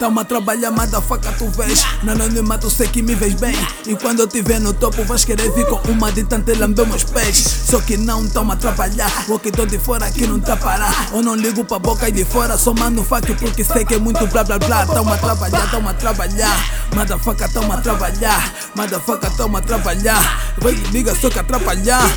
Tamo a trabalhar, faca tu vês. No anonimato sei que me vês bem. E quando eu te ver no topo, vais querer vir com uma de tanto lamber meus pés. Só que não tamo a trabalhar. O que tô de fora aqui não tá parar. Ou não ligo pra boca de fora, só mando fuck porque sei que é muito blá blá blá. Tamo a trabalhar, tamo a trabalhar. faca tamo a trabalhar. faca tamo a trabalhar. Vai liga só que atrapalhar.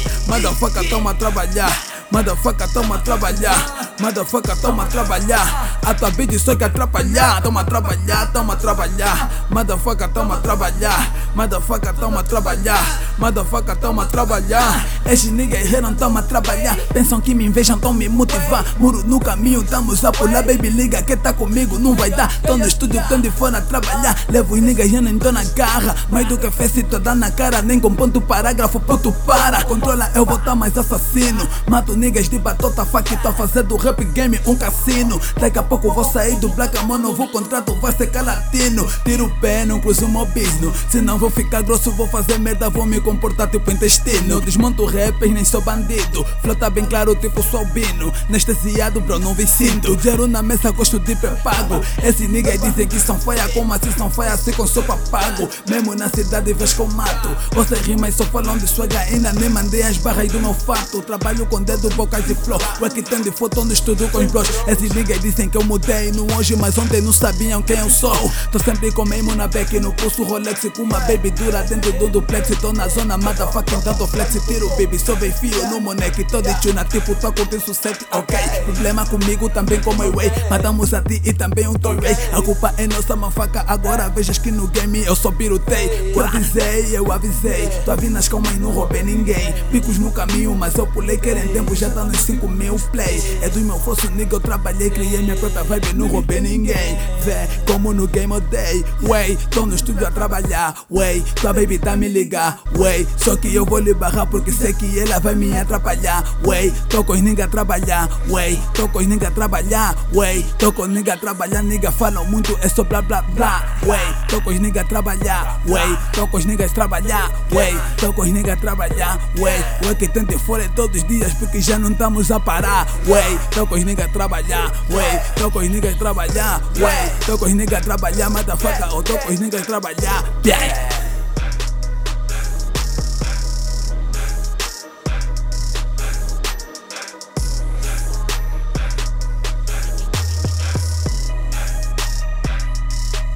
faca tamo a trabalhar. Motherfucker, toma trabalhar. Motherfucker, toma trabalhar. A tua vida só que atrapalhar. Toma trabalhar, toma trabalhar. Motherfucker, toma trabalhar. Motherfucker, toma trabalhar. Motherfucker, toma trabalhar. Esses niggas não toma trabalhar. Pensam que me invejam, tão me motivar. Muro no caminho, tamo a pular. Baby, liga que tá comigo, não vai dar. Tô no estúdio, tão de fora trabalhar. Levo os niggas, já nem tô na garra. Mais do que fez, tô dando na cara. Nem com ponto parágrafo, puto para. Controla, eu vou tá mais assassino. Mato niggas de batota, fuck, tô fazendo rap game, um cassino. Daqui a pouco vou sair do Black Amor, novo contrato vai ser latino. Tiro o pé, não cruzo business. Se não vou ficar grosso, vou fazer merda, vou me comportar tipo intestino. Desmonto rappers, nem sou bandido. Flota bem claro, tipo sou albino. Anestesiado, bro, não vi cinto. Dinheiro na mesa, gosto de pré-pago. Esses niggas dizem que são faia, como assim são faia, assim com sopa pago. Mesmo na cidade, vês que eu mato. Vocês rimam e só falam de sua ainda nem mandei as barras do meu fato. Trabalho com dedo bocas e flow. O tem de foto no estudo com os bros. Esses niggas dizem que eu mudei no hoje, mas ontem não sabiam quem eu sou. Tô sempre com mesmo na back no pulso Rolex com uma baby dura dentro do duplex. Tô na zona motherfucking tanto flex. Tiro baby, só vem fio no moneque. Tô de tuna, tipo, tô com sucesso, ok. Problema comigo também como eu, Matamos a ti e também um toy, A culpa é nossa, mafaca. Agora vejas que no game eu só pirotei. Eu avisei, eu avisei. Tô vindo nas calma e não roubei ninguém. Picos no caminho, mas eu pulei. Querem tempo, já tá nos 5 mil play. É do meu forço, nigga, eu trabalhei, criei minha própria vibe, não roubei ninguém. Vê como no game odeio, way. Tô no estúdio a trabalhar, way. Tua baby tá me ligar, way. Só que eu vou lhe barrar porque sei que ela vai me atrapalhar, way. Tô com os nigga a trabalhar, way. Tô com os nigga a trabalhar, way. Tô com os nigga a trabalhar, nigga falam muito, é só blá blá blá, way. Tô com os nigga a trabalhar, way. Tô com os niggas trabalhar, way. Tô com os nigga a trabalhar, way. O que tente fora todos os dias porque já não estamos a parar, way. Tô com os niggas trabalhar, way. Tô com os niggas trabalhar, way. Tô com os niggas trabalhar, motherfucker. Ou tô com os niggas trabalhar, yeah.